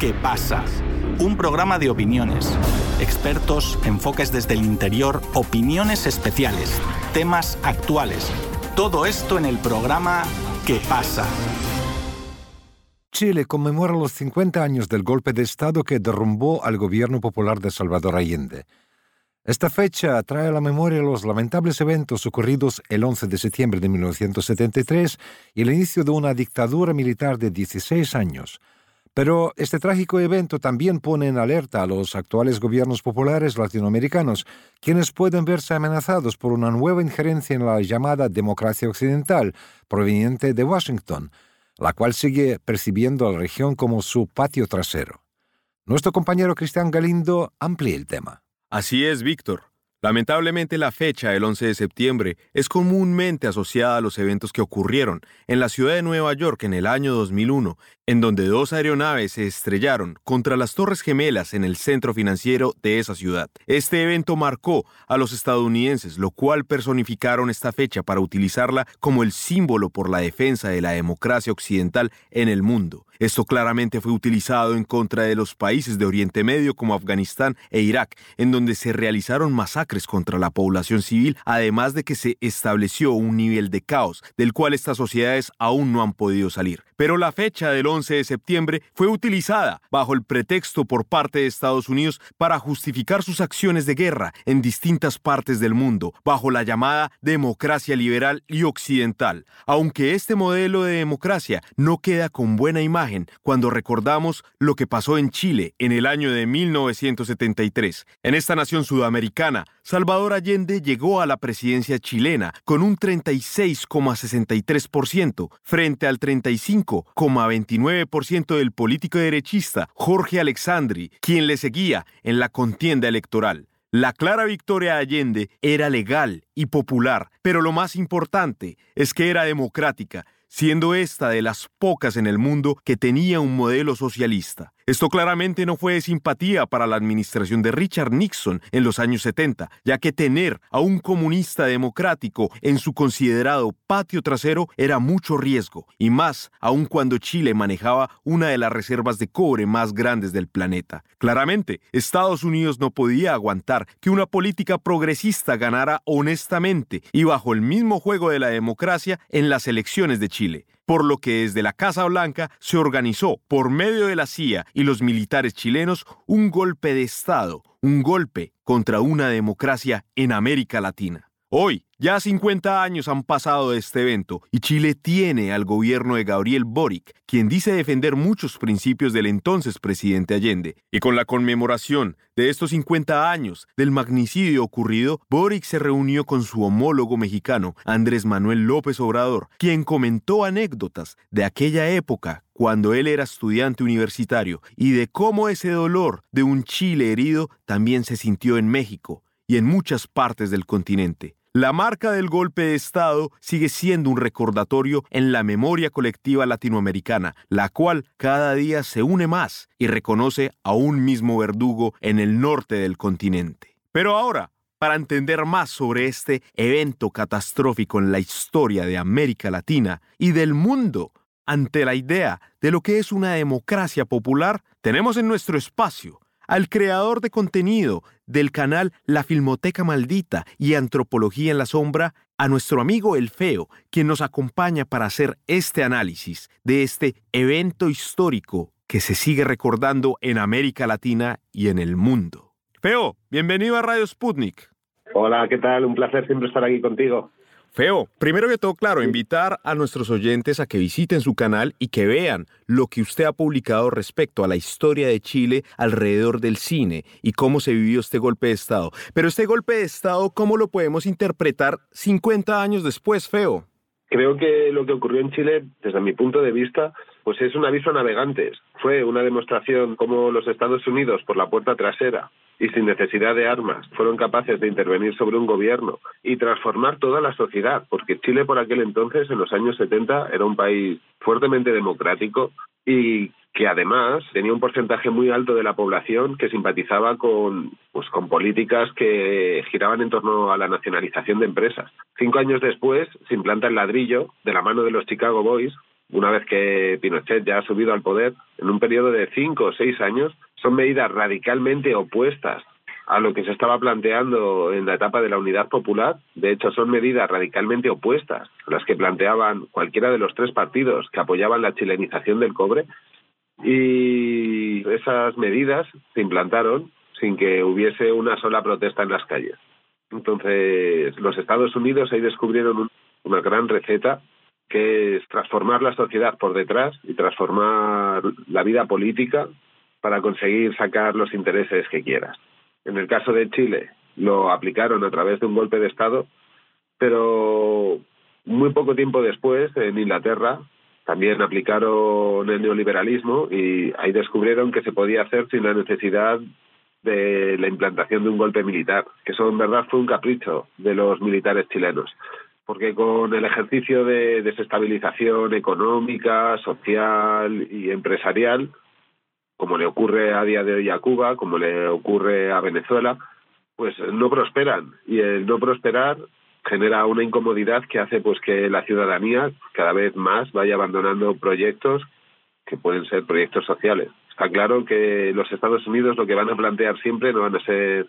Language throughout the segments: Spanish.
¿Qué pasa? Un programa de opiniones, expertos, enfoques desde el interior, opiniones especiales, temas actuales. Todo esto en el programa ¿Qué pasa? Chile conmemora los 50 años del golpe de Estado que derrumbó al gobierno popular de Salvador Allende. Esta fecha trae a la memoria los lamentables eventos ocurridos el 11 de septiembre de 1973 y el inicio de una dictadura militar de 16 años. Pero este trágico evento también pone en alerta a los actuales gobiernos populares latinoamericanos, quienes pueden verse amenazados por una nueva injerencia en la llamada democracia occidental, proveniente de Washington, la cual sigue percibiendo a la región como su patio trasero. Nuestro compañero Cristian Galindo amplía el tema. Así es, Víctor. Lamentablemente la fecha del 11 de septiembre es comúnmente asociada a los eventos que ocurrieron en la ciudad de Nueva York en el año 2001, en donde dos aeronaves se estrellaron contra las Torres Gemelas en el centro financiero de esa ciudad. Este evento marcó a los estadounidenses, lo cual personificaron esta fecha para utilizarla como el símbolo por la defensa de la democracia occidental en el mundo. Esto claramente fue utilizado en contra de los países de Oriente Medio como Afganistán e Irak, en donde se realizaron masacres contra la población civil, además de que se estableció un nivel de caos del cual estas sociedades aún no han podido salir. Pero la fecha del 11 de septiembre fue utilizada bajo el pretexto por parte de Estados Unidos para justificar sus acciones de guerra en distintas partes del mundo, bajo la llamada democracia liberal y occidental, aunque este modelo de democracia no queda con buena imagen cuando recordamos lo que pasó en Chile en el año de 1973. En esta nación sudamericana, Salvador Allende llegó a la presidencia chilena con un 36,63% frente al 35,29% del político derechista Jorge Alexandri, quien le seguía en la contienda electoral. La clara victoria de Allende era legal y popular, pero lo más importante es que era democrática, siendo esta de las pocas en el mundo que tenía un modelo socialista. Esto claramente no fue de simpatía para la administración de Richard Nixon en los años 70, ya que tener a un comunista democrático en su considerado patio trasero era mucho riesgo, y más aún cuando Chile manejaba una de las reservas de cobre más grandes del planeta. Claramente, Estados Unidos no podía aguantar que una política progresista ganara honestamente y bajo el mismo juego de la democracia en las elecciones de Chile por lo que desde la Casa Blanca se organizó, por medio de la CIA y los militares chilenos, un golpe de Estado, un golpe contra una democracia en América Latina. Hoy, ya 50 años han pasado de este evento y Chile tiene al gobierno de Gabriel Boric, quien dice defender muchos principios del entonces presidente Allende. Y con la conmemoración de estos 50 años del magnicidio ocurrido, Boric se reunió con su homólogo mexicano, Andrés Manuel López Obrador, quien comentó anécdotas de aquella época cuando él era estudiante universitario y de cómo ese dolor de un Chile herido también se sintió en México y en muchas partes del continente. La marca del golpe de Estado sigue siendo un recordatorio en la memoria colectiva latinoamericana, la cual cada día se une más y reconoce a un mismo verdugo en el norte del continente. Pero ahora, para entender más sobre este evento catastrófico en la historia de América Latina y del mundo, ante la idea de lo que es una democracia popular, tenemos en nuestro espacio al creador de contenido del canal La Filmoteca Maldita y Antropología en la Sombra, a nuestro amigo El Feo, quien nos acompaña para hacer este análisis de este evento histórico que se sigue recordando en América Latina y en el mundo. Feo, bienvenido a Radio Sputnik. Hola, ¿qué tal? Un placer siempre estar aquí contigo. Feo, primero que todo, claro, invitar a nuestros oyentes a que visiten su canal y que vean lo que usted ha publicado respecto a la historia de Chile alrededor del cine y cómo se vivió este golpe de Estado. Pero este golpe de Estado, ¿cómo lo podemos interpretar 50 años después, Feo? Creo que lo que ocurrió en Chile, desde mi punto de vista, pues es un aviso a navegantes. Fue una demostración cómo los Estados Unidos, por la puerta trasera y sin necesidad de armas, fueron capaces de intervenir sobre un gobierno y transformar toda la sociedad, porque Chile por aquel entonces, en los años 70, era un país fuertemente democrático y que además tenía un porcentaje muy alto de la población que simpatizaba con, pues, con políticas que giraban en torno a la nacionalización de empresas. Cinco años después se implanta el ladrillo de la mano de los Chicago Boys una vez que Pinochet ya ha subido al poder, en un periodo de cinco o seis años, son medidas radicalmente opuestas a lo que se estaba planteando en la etapa de la unidad popular. De hecho, son medidas radicalmente opuestas a las que planteaban cualquiera de los tres partidos que apoyaban la chilenización del cobre. Y esas medidas se implantaron sin que hubiese una sola protesta en las calles. Entonces, los Estados Unidos ahí descubrieron una gran receta que es transformar la sociedad por detrás y transformar la vida política para conseguir sacar los intereses que quieras. En el caso de Chile lo aplicaron a través de un golpe de Estado, pero muy poco tiempo después en Inglaterra también aplicaron el neoliberalismo y ahí descubrieron que se podía hacer sin la necesidad de la implantación de un golpe militar, que eso en verdad fue un capricho de los militares chilenos, porque con el ejercicio de desestabilización económica, social y empresarial, como le ocurre a día de hoy a Cuba, como le ocurre a Venezuela, pues no prosperan y el no prosperar genera una incomodidad que hace pues que la ciudadanía cada vez más vaya abandonando proyectos que pueden ser proyectos sociales. Está claro que los Estados Unidos lo que van a plantear siempre no van a ser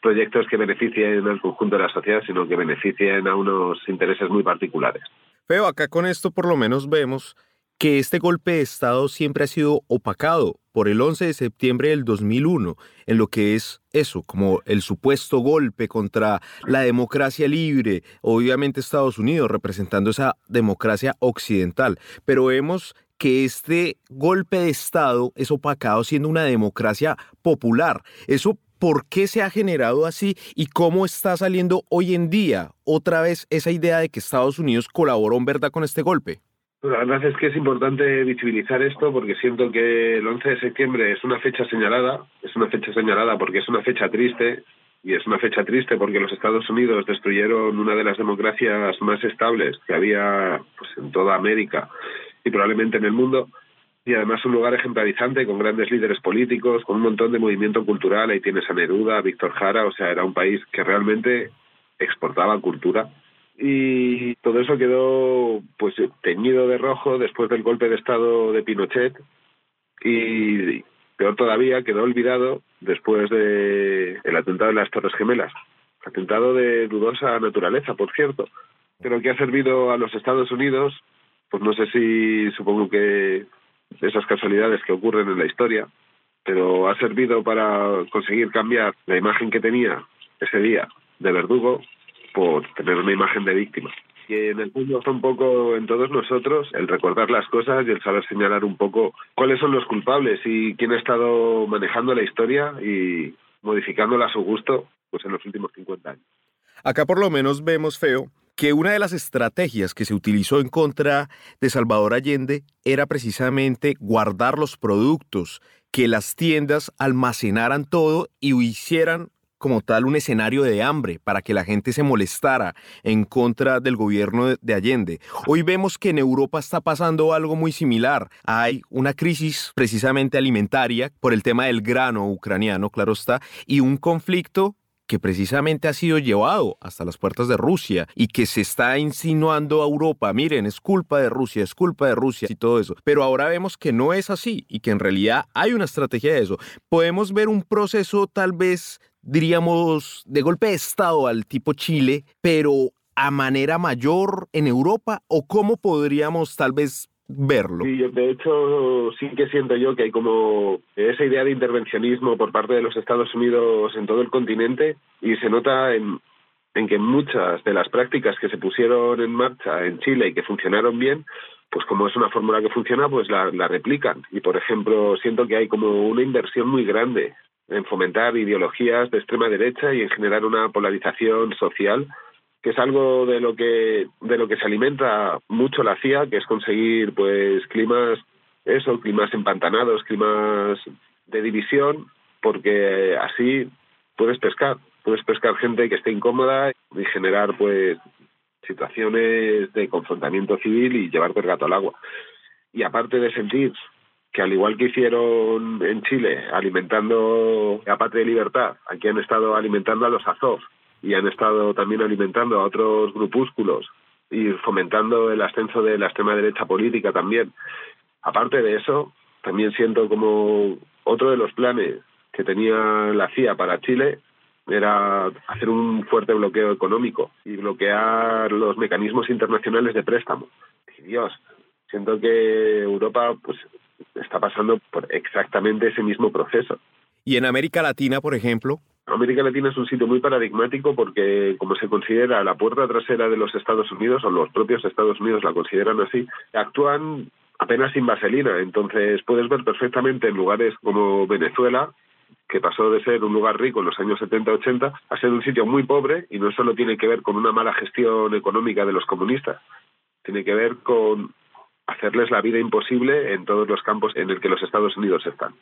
proyectos que beneficien al conjunto de la sociedad, sino que beneficien a unos intereses muy particulares. Pero acá con esto por lo menos vemos que este golpe de Estado siempre ha sido opacado por el 11 de septiembre del 2001, en lo que es eso, como el supuesto golpe contra la democracia libre, obviamente Estados Unidos representando esa democracia occidental, pero vemos que este golpe de Estado es opacado siendo una democracia popular. Eso ¿Por qué se ha generado así y cómo está saliendo hoy en día otra vez esa idea de que Estados Unidos colaboró en verdad con este golpe? La verdad es que es importante visibilizar esto porque siento que el 11 de septiembre es una fecha señalada, es una fecha señalada porque es una fecha triste y es una fecha triste porque los Estados Unidos destruyeron una de las democracias más estables que había pues, en toda América y probablemente en el mundo y además un lugar ejemplarizante con grandes líderes políticos, con un montón de movimiento cultural, ahí tienes a Neruda, a Víctor Jara, o sea, era un país que realmente exportaba cultura y todo eso quedó pues teñido de rojo después del golpe de estado de Pinochet y peor todavía quedó olvidado después de el atentado de las Torres Gemelas. Atentado de dudosa naturaleza por cierto pero que ha servido a los Estados Unidos pues no sé si supongo que esas casualidades que ocurren en la historia pero ha servido para conseguir cambiar la imagen que tenía ese día de verdugo por tener una imagen de víctima. Y en el fondo está un poco en todos nosotros el recordar las cosas y el saber señalar un poco cuáles son los culpables y quién ha estado manejando la historia y modificándola a su gusto pues en los últimos 50 años. Acá por lo menos vemos, Feo, que una de las estrategias que se utilizó en contra de Salvador Allende era precisamente guardar los productos, que las tiendas almacenaran todo y hicieran como tal un escenario de hambre para que la gente se molestara en contra del gobierno de Allende. Hoy vemos que en Europa está pasando algo muy similar. Hay una crisis precisamente alimentaria por el tema del grano ucraniano, claro está, y un conflicto que precisamente ha sido llevado hasta las puertas de Rusia y que se está insinuando a Europa, miren, es culpa de Rusia, es culpa de Rusia y todo eso. Pero ahora vemos que no es así y que en realidad hay una estrategia de eso. Podemos ver un proceso tal vez diríamos, de golpe de Estado al tipo Chile, pero a manera mayor en Europa o cómo podríamos tal vez verlo. De hecho sí que siento yo que hay como esa idea de intervencionismo por parte de los Estados Unidos en todo el continente y se nota en, en que muchas de las prácticas que se pusieron en marcha en Chile y que funcionaron bien, pues como es una fórmula que funciona, pues la replican. Y por ejemplo, siento que hay como una inversión muy grande en fomentar ideologías de extrema derecha y en generar una polarización social que es algo de lo que de lo que se alimenta mucho la CIA, que es conseguir pues climas eso, climas empantanados, climas de división, porque así puedes pescar, puedes pescar gente que esté incómoda y generar pues situaciones de confrontamiento civil y llevarte el gato al agua. Y aparte de sentir que al igual que hicieron en Chile, alimentando a Patria y Libertad, aquí han estado alimentando a los Azov y han estado también alimentando a otros grupúsculos y fomentando el ascenso de la extrema derecha política también. Aparte de eso, también siento como otro de los planes que tenía la CIA para Chile era hacer un fuerte bloqueo económico y bloquear los mecanismos internacionales de préstamo. Dios, siento que Europa pues está pasando por exactamente ese mismo proceso. ¿Y en América Latina, por ejemplo? América Latina es un sitio muy paradigmático porque, como se considera la puerta trasera de los Estados Unidos, o los propios Estados Unidos la consideran así, actúan apenas sin vaselina. Entonces puedes ver perfectamente en lugares como Venezuela, que pasó de ser un lugar rico en los años 70-80 a ser un sitio muy pobre y no solo tiene que ver con una mala gestión económica de los comunistas, tiene que ver con hacerles la vida imposible en todos los campos en el que los Estados Unidos están.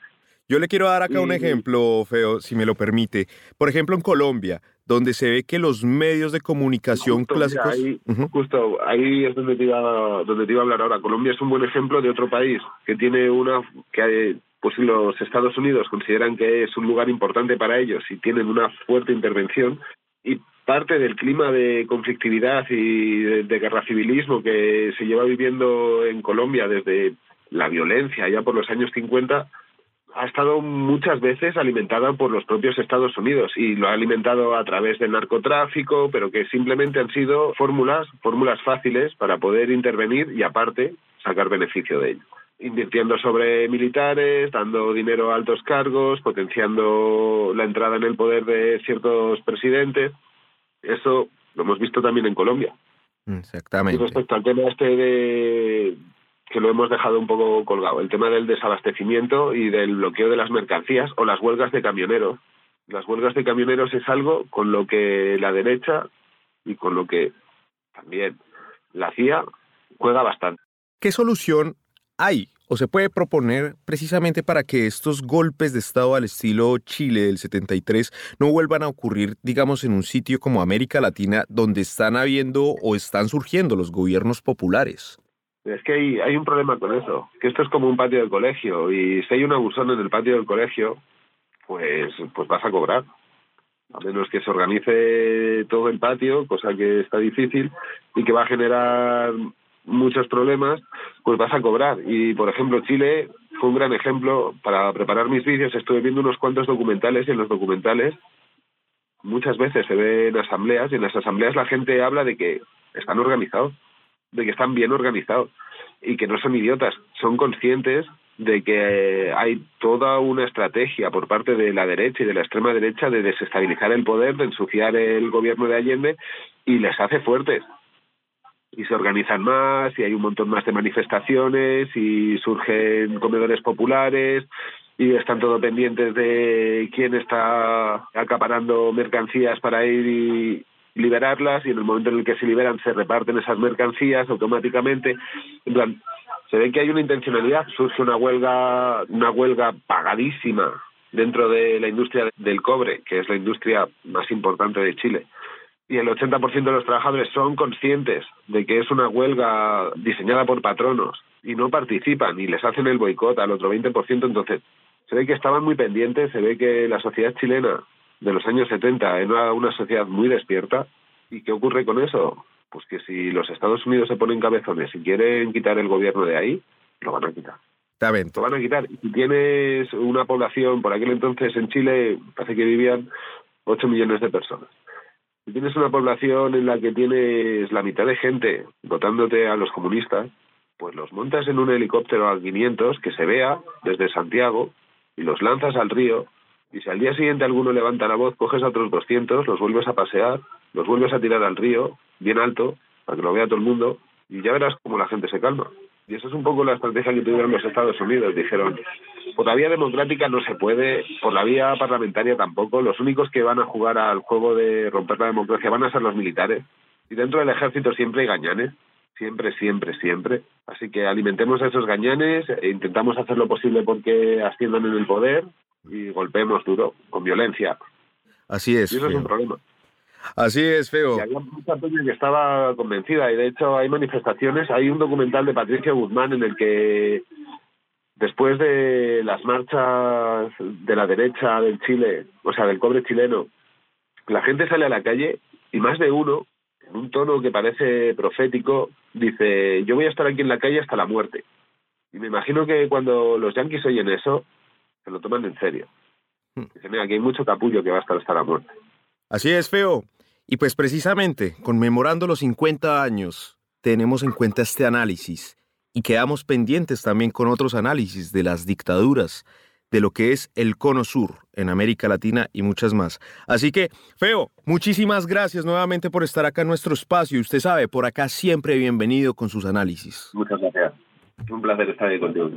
Yo le quiero dar acá un ejemplo, Feo, si me lo permite. Por ejemplo, en Colombia, donde se ve que los medios de comunicación clásicos... ahí, Justo ahí es donde te, iba, donde te iba a hablar ahora. Colombia es un buen ejemplo de otro país que tiene una... que pues los Estados Unidos consideran que es un lugar importante para ellos y tienen una fuerte intervención y parte del clima de conflictividad y de, guerra civilismo que se lleva viviendo en Colombia desde la violencia ya por los años 50 ha estado muchas veces alimentada por los propios Estados Unidos y lo ha alimentado a través del narcotráfico, pero que simplemente han sido fórmulas, fórmulas fáciles para poder intervenir y aparte sacar beneficio de ello. Invirtiendo sobre militares, dando dinero a altos cargos, potenciando la entrada en el poder de ciertos presidentes. Eso lo hemos visto también en Colombia. Exactamente. Y respecto al tema este de, que lo hemos dejado un poco colgado, el tema del desabastecimiento y del bloqueo de las mercancías o las huelgas de camioneros. Las huelgas de camioneros es algo con lo que la derecha y con lo que también la CIA juega bastante. ¿Qué solución hay o se puede proponer precisamente para que estos golpes de Estado al estilo Chile del 73 no vuelvan a ocurrir, digamos, en un sitio como América Latina, donde están habiendo o están surgiendo los gobiernos populares? Es que hay, un problema con eso, que esto es como un patio del colegio y si hay un abusón en el patio del colegio, pues, pues vas a cobrar. A menos que se organice todo el patio, cosa que está difícil y que va a generar muchos problemas, pues vas a cobrar. Y, por ejemplo, Chile fue un gran ejemplo. Para preparar mis vídeos estuve viendo unos cuantos documentales y en los documentales muchas veces se ven asambleas y en las asambleas la gente habla de que están organizados de que están bien organizados y que no son idiotas, son conscientes de que hay toda una estrategia por parte de la derecha y de la extrema derecha de desestabilizar el poder, de ensuciar el gobierno de Allende y les hace fuertes. Y se organizan más y hay un montón más de manifestaciones y surgen comedores populares y están todos pendientes de quién está acaparando mercancías para ir y, liberarlas y en el momento en el que se liberan se reparten esas mercancías automáticamente. En plan, se ve que hay una intencionalidad, surge una huelga, una huelga pagadísima dentro de la industria del cobre, que es la industria más importante de Chile. Y el 80% de los trabajadores son conscientes de que es una huelga diseñada por patronos y no participan y les hacen el boicot al otro 20%. Entonces, se ve que estaban muy pendientes, se ve que la sociedad chilena de los años 70 en una, sociedad muy despierta. ¿Y qué ocurre con eso? Pues que si los Estados Unidos se ponen cabezones y quieren quitar el gobierno de ahí, lo van a quitar. Lo van a quitar. Y si tienes una población, por aquel entonces en Chile, parece que vivían 8 millones de personas. Si tienes una población en la que tienes la mitad de gente votándote a los comunistas, pues los montas en un helicóptero a 500 que se vea desde Santiago y los lanzas al río y si al día siguiente alguno levanta la voz, coges a otros 200, los vuelves a pasear, los vuelves a tirar al río, bien alto, para que lo vea todo el mundo, y ya verás cómo la gente se calma. Y esa es un poco la estrategia que tuvieron los Estados Unidos. Dijeron, por la vía democrática no se puede, por la vía parlamentaria tampoco. Los únicos que van a jugar al juego de romper la democracia van a ser los militares. Y dentro del ejército siempre hay gañanes. Siempre, siempre, siempre. Así que alimentemos a esos gañanes e intentamos hacer lo posible porque asciendan en el poder y golpeemos duro, con violencia. Así es. Y eso es un problema. Así es, feo. Y había mucha peña que estaba convencida y de hecho hay manifestaciones. Hay un documental de Patricio Guzmán en el que después de las marchas de la derecha del Chile, o sea, del cobre chileno, la gente sale a la calle y más de uno en un tono que parece profético, dice, yo voy a estar aquí en la calle hasta la muerte. Y me imagino que cuando los yanquis oyen eso, se lo toman en serio. Hmm. Dicen, mira, aquí hay mucho capullo que va a estar hasta la muerte. Así es, feo. Y pues precisamente, conmemorando los 50 años, tenemos en cuenta este análisis y quedamos pendientes también con otros análisis de las dictaduras, de lo que es el Cono Sur en América Latina y muchas más. Así que, Feo, muchísimas gracias nuevamente por estar acá en nuestro espacio. Usted sabe, por acá siempre bienvenido con sus análisis. Muchas gracias. Un placer estar ahí contigo.